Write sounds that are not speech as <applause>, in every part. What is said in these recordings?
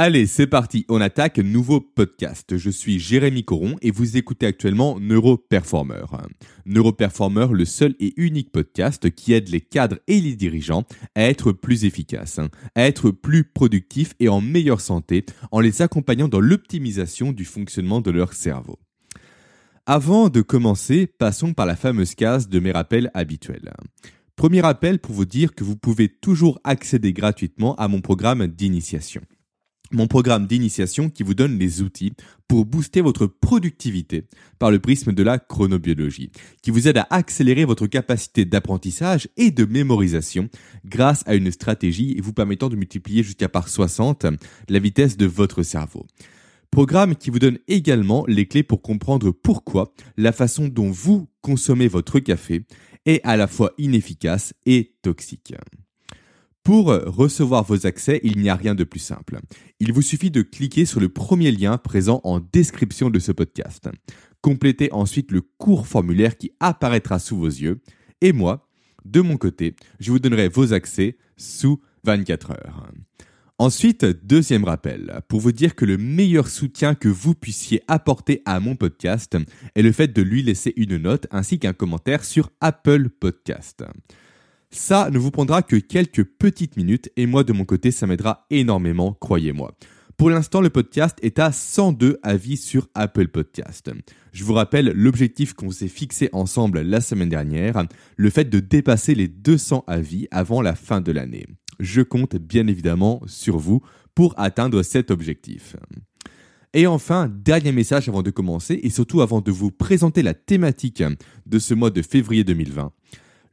Allez, c'est parti, on attaque nouveau podcast. Je suis Jérémy Coron et vous écoutez actuellement Neuroperformer. Neuroperformer, le seul et unique podcast qui aide les cadres et les dirigeants à être plus efficaces, à être plus productifs et en meilleure santé en les accompagnant dans l'optimisation du fonctionnement de leur cerveau. Avant de commencer, passons par la fameuse case de mes rappels habituels. Premier rappel pour vous dire que vous pouvez toujours accéder gratuitement à mon programme d'initiation mon programme d'initiation qui vous donne les outils pour booster votre productivité par le prisme de la chronobiologie, qui vous aide à accélérer votre capacité d'apprentissage et de mémorisation grâce à une stratégie vous permettant de multiplier jusqu'à par 60 la vitesse de votre cerveau. Programme qui vous donne également les clés pour comprendre pourquoi la façon dont vous consommez votre café est à la fois inefficace et toxique. Pour recevoir vos accès, il n'y a rien de plus simple. Il vous suffit de cliquer sur le premier lien présent en description de ce podcast. Complétez ensuite le court formulaire qui apparaîtra sous vos yeux. Et moi, de mon côté, je vous donnerai vos accès sous 24 heures. Ensuite, deuxième rappel, pour vous dire que le meilleur soutien que vous puissiez apporter à mon podcast est le fait de lui laisser une note ainsi qu'un commentaire sur Apple Podcast. Ça ne vous prendra que quelques petites minutes et moi de mon côté ça m'aidera énormément, croyez-moi. Pour l'instant, le podcast est à 102 avis sur Apple Podcast. Je vous rappelle l'objectif qu'on s'est fixé ensemble la semaine dernière, le fait de dépasser les 200 avis avant la fin de l'année. Je compte bien évidemment sur vous pour atteindre cet objectif. Et enfin, dernier message avant de commencer et surtout avant de vous présenter la thématique de ce mois de février 2020.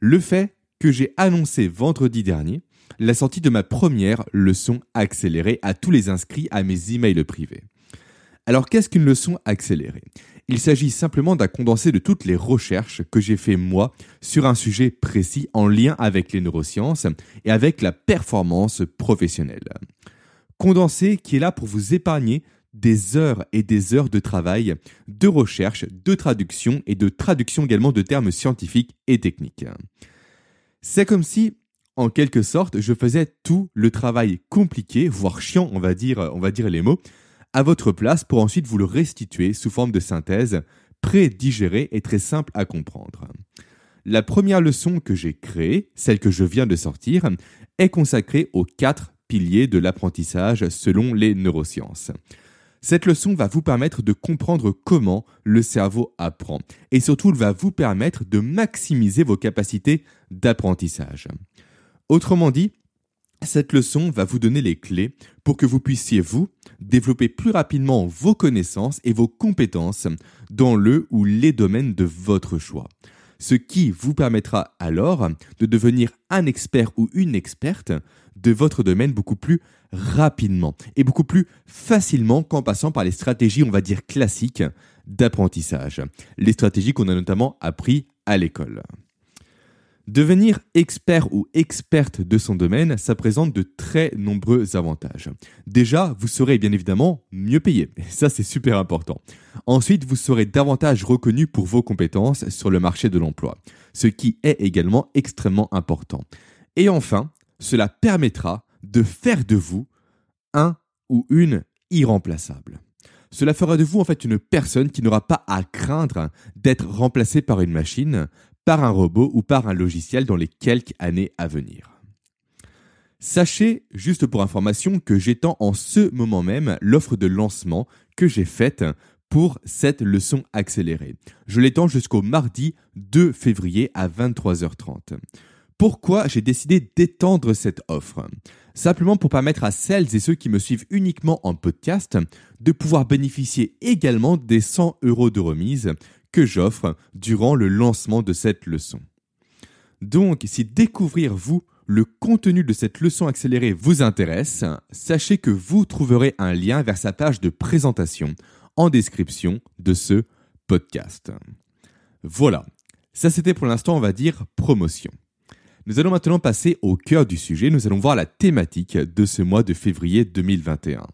Le fait que j'ai annoncé vendredi dernier la sortie de ma première leçon accélérée à tous les inscrits à mes emails privés. Alors qu'est-ce qu'une leçon accélérée? Il s'agit simplement d'un condensé de toutes les recherches que j'ai fait moi sur un sujet précis en lien avec les neurosciences et avec la performance professionnelle. Condensé qui est là pour vous épargner des heures et des heures de travail, de recherche, de traduction et de traduction également de termes scientifiques et techniques. C'est comme si, en quelque sorte, je faisais tout le travail compliqué, voire chiant, on va dire, les mots, à votre place pour ensuite vous le restituer sous forme de synthèse, pré-digérée et très simple à comprendre. La première leçon que j'ai créée, celle que je viens de sortir, est consacrée aux quatre piliers de l'apprentissage selon les neurosciences. Cette leçon va vous permettre de comprendre comment le cerveau apprend et surtout elle va vous permettre de maximiser vos capacités d'apprentissage. Autrement dit, cette leçon va vous donner les clés pour que vous puissiez, vous, développer plus rapidement vos connaissances et vos compétences dans le ou les domaines de votre choix. Ce qui vous permettra alors de devenir un expert ou une experte de votre domaine beaucoup plus rapidement et beaucoup plus facilement qu'en passant par les stratégies, on va dire, classiques d'apprentissage. Les stratégies qu'on a notamment appris à l'école. Devenir expert ou experte de son domaine, ça présente de très nombreux avantages. Déjà, vous serez bien évidemment mieux payé. <laughs> Ça, c'est super important. Ensuite, vous serez davantage reconnu pour vos compétences sur le marché de l'emploi, ce qui est également extrêmement important. Et enfin, cela permettra de faire de vous un ou une irremplaçable. Cela fera de vous en fait une personne qui n'aura pas à craindre d'être remplacée par une machine, par un robot ou par un logiciel dans les quelques années à venir. Sachez, juste pour information, que j'étends en ce moment même l'offre de lancement que j'ai faite pour cette leçon accélérée. Je l'étends jusqu'au mardi 2 février à 23h30. Pourquoi j'ai décidé d'étendre cette offre? Simplement pour permettre à celles et ceux qui me suivent uniquement en podcast de pouvoir bénéficier également des 100 euros de remise que j'offre durant le lancement de cette leçon. Donc, si découvrir vous le contenu de cette leçon accélérée vous intéresse, sachez que vous trouverez un lien vers sa page de présentation en description de ce podcast. Voilà, ça c'était pour l'instant on va dire promotion. Nous allons maintenant passer au cœur du sujet. Nous allons voir la thématique de ce mois de février 2021.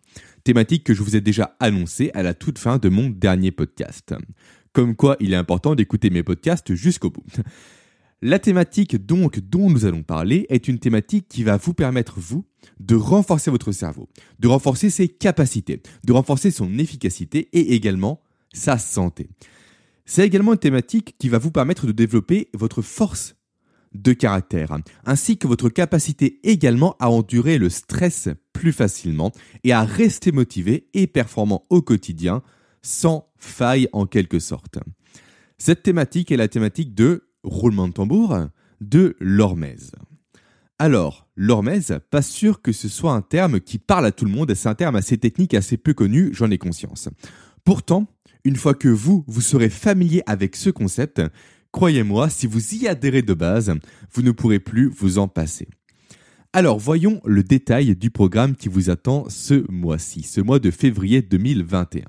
Thématique que je vous ai déjà annoncée à la toute fin de mon dernier podcast. Comme quoi, il est important d'écouter mes podcasts jusqu'au bout. La thématique donc dont nous allons parler est une thématique qui va vous permettre, vous, de renforcer votre cerveau, de renforcer ses capacités, de renforcer son efficacité et également sa santé. C'est également une thématique qui va vous permettre de développer votre force de caractère, ainsi que votre capacité également à endurer le stress plus facilement et à rester motivé et performant au quotidien sans faille en quelque sorte. Cette thématique est la thématique de roulement de tambour, de l'hormèse. Alors, l'hormèse, pas sûr que ce soit un terme qui parle à tout le monde, c'est un terme assez technique, assez peu connu, j'en ai conscience. Pourtant, une fois que vous, vous serez familier avec ce concept, croyez-moi, si vous y adhérez de base, vous ne pourrez plus vous en passer. Alors, voyons le détail du programme qui vous attend ce mois-ci, ce mois de février 2021.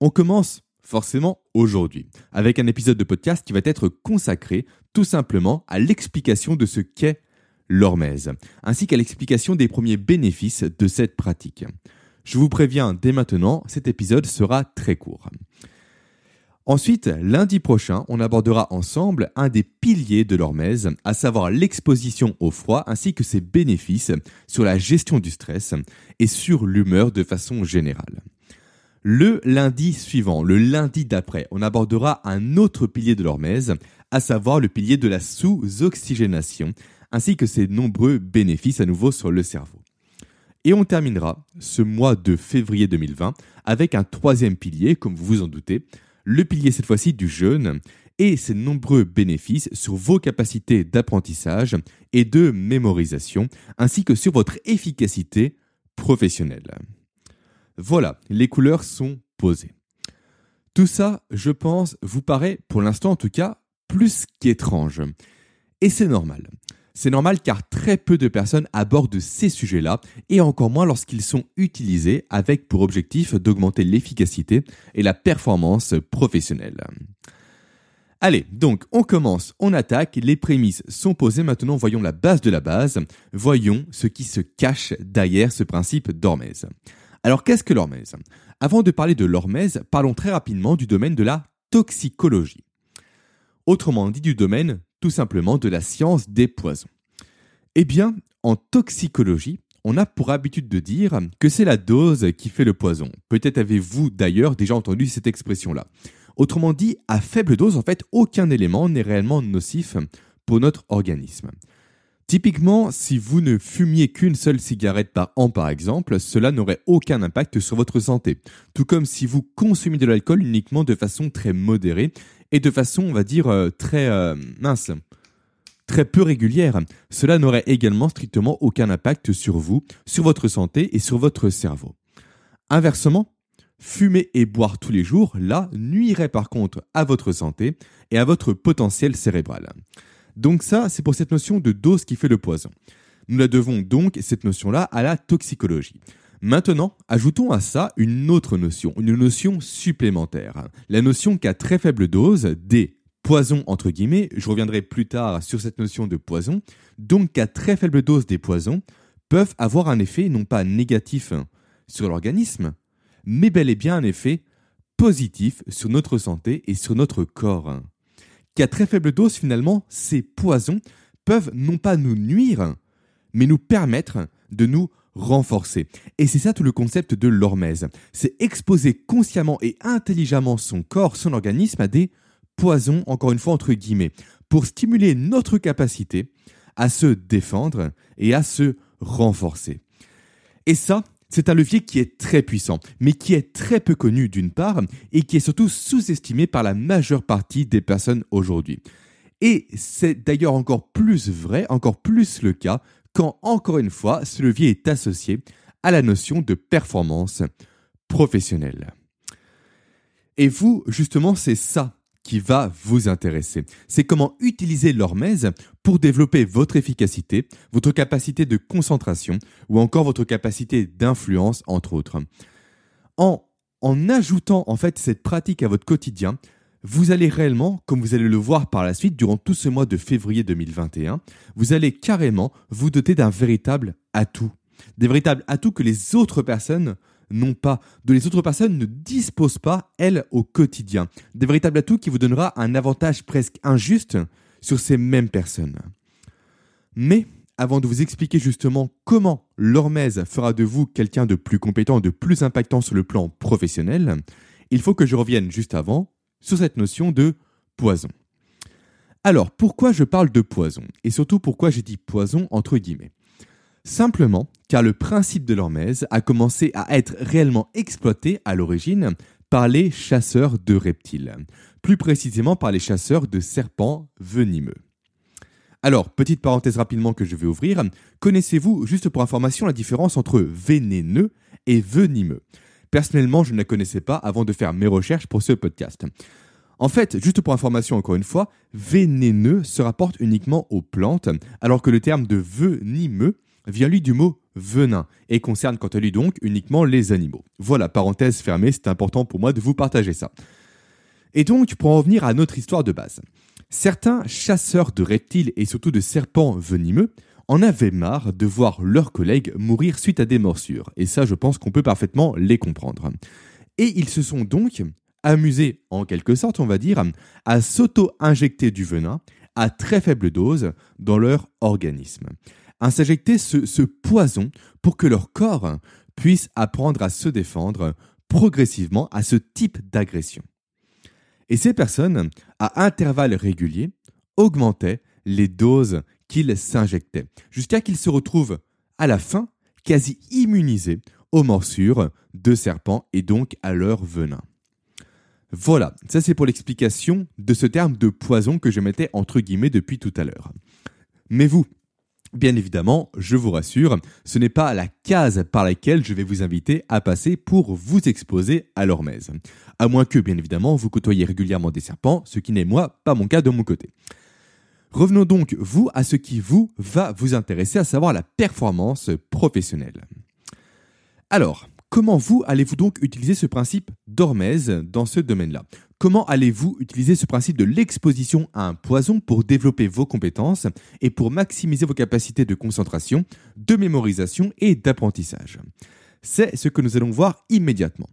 On commence forcément aujourd'hui, avec un épisode de podcast qui va être consacré tout simplement à l'explication de ce qu'est l'hormèse, ainsi qu'à l'explication des premiers bénéfices de cette pratique. Je vous préviens dès maintenant, cet épisode sera très court. Ensuite, lundi prochain, on abordera ensemble un des piliers de l'hormèse, à savoir l'exposition au froid ainsi que ses bénéfices sur la gestion du stress et sur l'humeur de façon générale. Le lundi suivant, le lundi d'après, on abordera un autre pilier de l'hormèse, à savoir le pilier de la sous-oxygénation, ainsi que ses nombreux bénéfices à nouveau sur le cerveau. Et on terminera ce mois de février 2020 avec un troisième pilier, comme vous vous en doutez, le pilier cette fois-ci du jeûne et ses nombreux bénéfices sur vos capacités d'apprentissage et de mémorisation, ainsi que sur votre efficacité professionnelle. Voilà, les couleurs sont posées. Tout ça, je pense, vous paraît, pour l'instant en tout cas, plus qu'étrange. Et c'est normal. C'est normal car très peu de personnes abordent ces sujets-là, et encore moins lorsqu'ils sont utilisés avec pour objectif d'augmenter l'efficacité et la performance professionnelle. Allez, donc on commence, on attaque, les prémices sont posées, maintenant voyons la base de la base, voyons ce qui se cache derrière ce principe d'hormèse. Alors qu'est-ce que l'hormèse? Avant de parler de l'hormèse, parlons très rapidement du domaine de la toxicologie. Autrement dit du domaine tout simplement de la science des poisons. Eh bien, en toxicologie, on a pour habitude de dire que c'est la dose qui fait le poison. Peut-être avez-vous d'ailleurs déjà entendu cette expression-là. Autrement dit, à faible dose, en fait, aucun élément n'est réellement nocif pour notre organisme. Typiquement, si vous ne fumiez qu'une seule cigarette par an par exemple, cela n'aurait aucun impact sur votre santé. Tout comme si vous consommez de l'alcool uniquement de façon très modérée et de façon, on va dire, euh, très euh, mince, très peu régulière. Cela n'aurait également strictement aucun impact sur vous, sur votre santé et sur votre cerveau. Inversement, fumer et boire tous les jours, là, nuirait par contre à votre santé et à votre potentiel cérébral. Donc ça, c'est pour cette notion de dose qui fait le poison. Nous la devons donc, cette notion-là, à la toxicologie. Maintenant, ajoutons à ça une autre notion, une notion supplémentaire. La notion qu'à très faible dose, des poisons entre guillemets, je reviendrai plus tard sur cette notion de poison, donc qu'à très faible dose des poisons peuvent avoir un effet non pas négatif sur l'organisme, mais bel et bien un effet positif sur notre santé et sur notre corps qu'à très faible dose, finalement, ces poisons peuvent non pas nous nuire, mais nous permettre de nous renforcer. Et c'est ça tout le concept de l'hormèse. C'est exposer consciemment et intelligemment son corps, son organisme à des poisons, encore une fois entre guillemets, pour stimuler notre capacité à se défendre et à se renforcer. Et ça, c'est un levier qui est très puissant, mais qui est très peu connu d'une part, et qui est surtout sous-estimé par la majeure partie des personnes aujourd'hui. Et c'est d'ailleurs encore plus vrai, encore plus le cas, quand encore une fois ce levier est associé à la notion de performance professionnelle. Et vous, justement, c'est ça qui va vous intéresser. C'est comment utiliser l'hormèse pour développer votre efficacité, votre capacité de concentration ou encore votre capacité d'influence, entre autres. En, en ajoutant en fait cette pratique à votre quotidien, vous allez réellement, comme vous allez le voir par la suite durant tout ce mois de février 2021, vous allez carrément vous doter d'un véritable atout. Des véritables atouts que les autres personnes non pas, de les autres personnes ne disposent pas, elles, au quotidien. Des véritables atouts qui vous donnera un avantage presque injuste sur ces mêmes personnes. Mais avant de vous expliquer justement comment l'hormèse fera de vous quelqu'un de plus compétent, de plus impactant sur le plan professionnel, il faut que je revienne juste avant sur cette notion de poison. Alors, pourquoi je parle de poison? Et surtout, pourquoi j'ai dit poison entre guillemets? Simplement car le principe de l'hormèse a commencé à être réellement exploité à l'origine par les chasseurs de reptiles, plus précisément par les chasseurs de serpents venimeux. Alors, petite parenthèse rapidement que je vais ouvrir, connaissez-vous, juste pour information, la différence entre vénéneux et venimeux? Personnellement, je ne la connaissais pas avant de faire mes recherches pour ce podcast. En fait, juste pour information encore une fois, vénéneux se rapporte uniquement aux plantes, alors que le terme de venimeux vient lui du mot venin et concerne quant à lui donc uniquement les animaux. Voilà, parenthèse fermée, c'est important pour moi de vous partager ça. Et donc, pour en revenir à notre histoire de base. Certains chasseurs de reptiles et surtout de serpents venimeux en avaient marre de voir leurs collègues mourir suite à des morsures. Et ça, je pense qu'on peut parfaitement les comprendre. Et ils se sont donc amusés, en quelque sorte, on va dire, à s'auto-injecter du venin à très faible dose dans leur organisme. À s'injecter ce poison pour que leur corps puisse apprendre à se défendre progressivement à ce type d'agression. Et ces personnes, à intervalles réguliers, augmentaient les doses qu'ils s'injectaient, jusqu'à qu'ils se retrouvent à la fin quasi immunisés aux morsures de serpents et donc à leur venin. Voilà, ça c'est pour l'explication de ce terme de poison que je mettais entre guillemets depuis tout à l'heure. Mais vous, Bien évidemment, je vous rassure, ce n'est pas la case par laquelle je vais vous inviter à passer pour vous exposer à l'hormèse. À moins que, bien évidemment, vous côtoyez régulièrement des serpents, ce qui n'est moi pas mon cas de mon côté. Revenons donc, vous, à ce qui vous va vous intéresser, à savoir la performance professionnelle. Alors, comment vous allez-vous donc utiliser ce principe d'hormèse dans ce domaine-là? Comment allez-vous utiliser ce principe de l'exposition à un poison pour développer vos compétences et pour maximiser vos capacités de concentration, de mémorisation et d'apprentissage? C'est ce que nous allons voir immédiatement.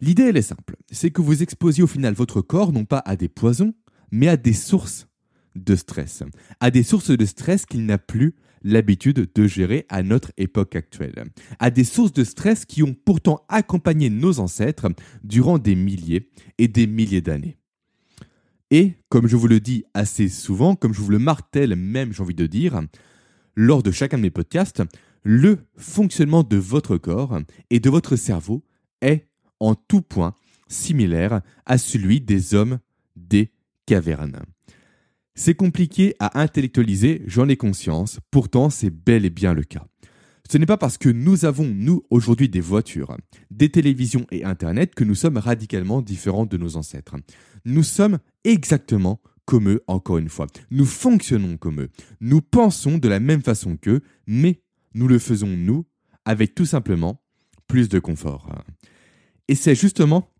L'idée, elle est simple, c'est que vous exposiez au final votre corps non pas à des poisons, mais à des sources de stress, à des sources de stress qu'il n'a plus l'habitude de gérer à notre époque actuelle, à des sources de stress qui ont pourtant accompagné nos ancêtres durant des milliers et des milliers d'années. Et, comme je vous le dis assez souvent, comme je vous le martèle même, j'ai envie de dire, lors de chacun de mes podcasts, le fonctionnement de votre corps et de votre cerveau est en tout point similaire à celui des hommes des cavernes. C'est compliqué à intellectualiser, j'en ai conscience, pourtant c'est bel et bien le cas. Ce n'est pas parce que nous avons, nous, aujourd'hui des voitures, des télévisions et Internet que nous sommes radicalement différents de nos ancêtres. Nous sommes exactement comme eux, encore une fois. Nous fonctionnons comme eux. Nous pensons de la même façon qu'eux, mais nous le faisons, nous, avec tout simplement plus de confort. Et c'est justement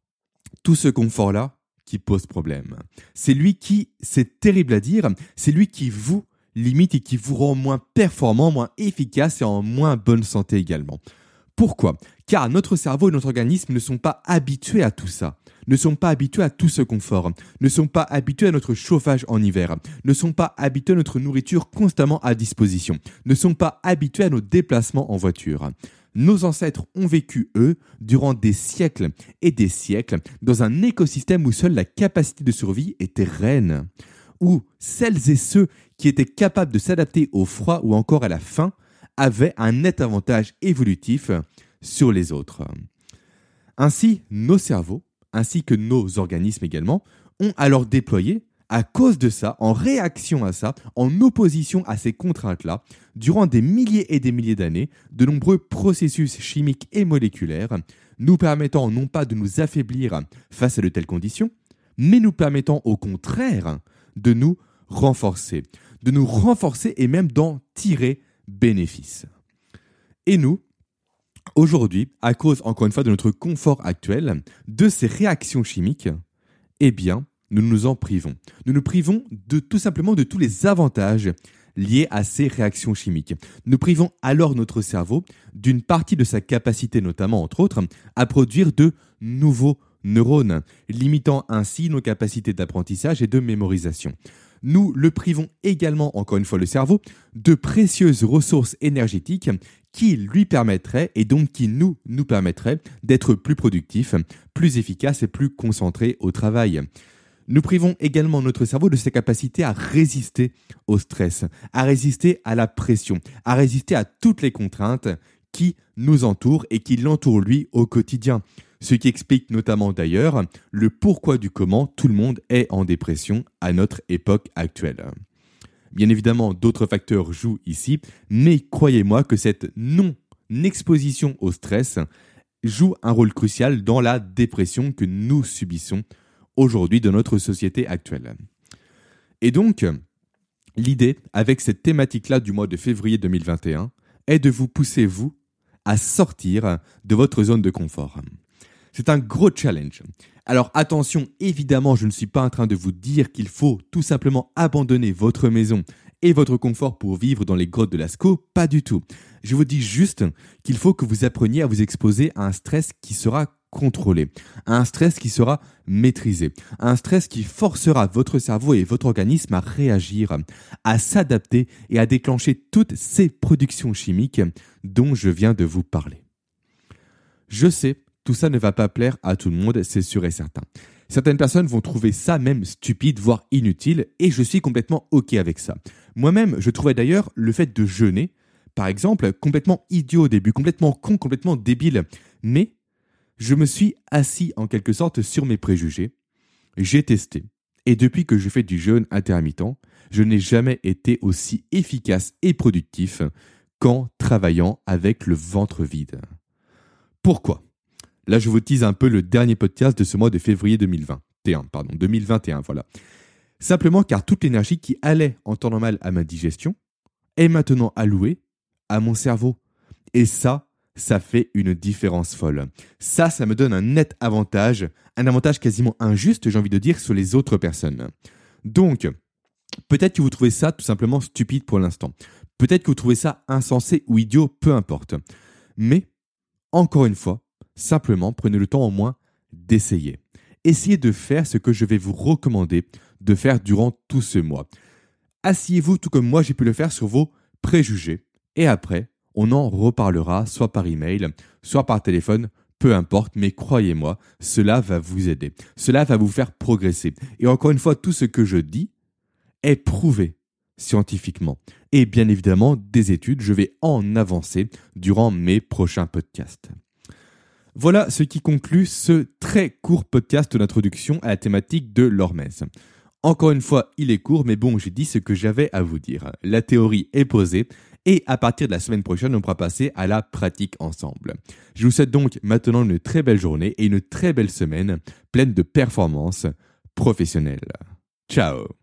tout ce confort-là qui pose problème. C'est lui qui, c'est terrible à dire, c'est lui qui vous limite et qui vous rend moins performant, moins efficace et en moins bonne santé également. Pourquoi? Car notre cerveau et notre organisme ne sont pas habitués à tout ça, ne sont pas habitués à tout ce confort, ne sont pas habitués à notre chauffage en hiver, ne sont pas habitués à notre nourriture constamment à disposition, ne sont pas habitués à nos déplacements en voiture. Nos ancêtres ont vécu, eux, durant des siècles et des siècles, dans un écosystème où seule la capacité de survie était reine, où celles et ceux qui étaient capables de s'adapter au froid ou encore à la faim avaient un net avantage évolutif sur les autres. Ainsi, nos cerveaux, ainsi que nos organismes également, ont alors déployé à cause de ça, en réaction à ça, en opposition à ces contraintes-là, durant des milliers et des milliers d'années, de nombreux processus chimiques et moléculaires, nous permettant non pas de nous affaiblir face à de telles conditions, mais nous permettant au contraire de nous renforcer, de nous renforcer et même d'en tirer bénéfice. Et nous, aujourd'hui, à cause encore une fois de notre confort actuel, de ces réactions chimiques, eh bien, nous nous en privons. Nous nous privons de tout simplement de tous les avantages liés à ces réactions chimiques. Nous privons alors notre cerveau d'une partie de sa capacité, notamment entre autres, à produire de nouveaux neurones, limitant ainsi nos capacités d'apprentissage et de mémorisation. nous le privons également, encore une fois, le cerveau, de précieuses ressources énergétiques qui lui permettraient, et donc qui nous, nous permettraient d'être plus productifs, plus efficaces et plus concentrés au travail. Nous privons également notre cerveau de sa capacité à résister au stress, à résister à la pression, à résister à toutes les contraintes qui nous entourent et qui l'entourent lui au quotidien. Ce qui explique notamment d'ailleurs le pourquoi du comment tout le monde est en dépression à notre époque actuelle. Bien évidemment, d'autres facteurs jouent ici, mais croyez-moi que cette non-exposition au stress joue un rôle crucial dans la dépression que nous subissons aujourd'hui de notre société actuelle. Et donc, l'idée avec cette thématique-là du mois de février 2021 est de vous pousser, vous, à sortir de votre zone de confort. C'est un gros challenge. Alors attention, évidemment, je ne suis pas en train de vous dire qu'il faut tout simplement abandonner votre maison et votre confort pour vivre dans les grottes de Lascaux, pas du tout. Je vous dis juste qu'il faut que vous appreniez à vous exposer à un stress qui sera contrôlé, un stress qui sera maîtrisé, un stress qui forcera votre cerveau et votre organisme à réagir, à s'adapter et à déclencher toutes ces productions chimiques dont je viens de vous parler. Je sais, tout ça ne va pas plaire à tout le monde, c'est sûr et certain. Certaines personnes vont trouver ça même stupide, voire inutile, et je suis complètement OK avec ça. Moi-même, je trouvais d'ailleurs le fait de jeûner, par exemple, complètement idiot au début, complètement con, complètement débile. Mais je me suis assis en quelque sorte sur mes préjugés, j'ai testé, et depuis que je fais du jeûne intermittent, je n'ai jamais été aussi efficace et productif qu'en travaillant avec le ventre vide. Pourquoi? Là, je vous tease un peu le dernier podcast de ce mois de février 2021, pardon, 2021, voilà. Simplement car toute l'énergie qui allait en temps normal à ma digestion est maintenant allouée à mon cerveau. Et ça, ça fait une différence folle. Ça, ça me donne un net avantage, un avantage quasiment injuste, j'ai envie de dire, sur les autres personnes. Donc, peut-être que vous trouvez ça tout simplement stupide pour l'instant. Peut-être que vous trouvez ça insensé ou idiot, peu importe. Mais, encore une fois, simplement prenez le temps au moins d'essayer. Essayez de faire ce que je vais vous recommander de faire durant tout ce mois. Asseyez-vous tout comme moi j'ai pu le faire sur vos préjugés. Et après, on en reparlera soit par email, soit par téléphone, peu importe, mais croyez-moi, cela va vous aider. Cela va vous faire progresser. Et encore une fois, tout ce que je dis est prouvé scientifiquement. Et bien évidemment, des études, je vais en avancer durant mes prochains podcasts. Voilà ce qui conclut ce très court podcast d'introduction à la thématique de l'hormèse. Encore une fois, il est court, mais bon, j'ai dit ce que j'avais à vous dire. La théorie est posée, et à partir de la semaine prochaine, on pourra passer à la pratique ensemble. Je vous souhaite donc maintenant une très belle journée et une très belle semaine pleine de performances professionnelles. Ciao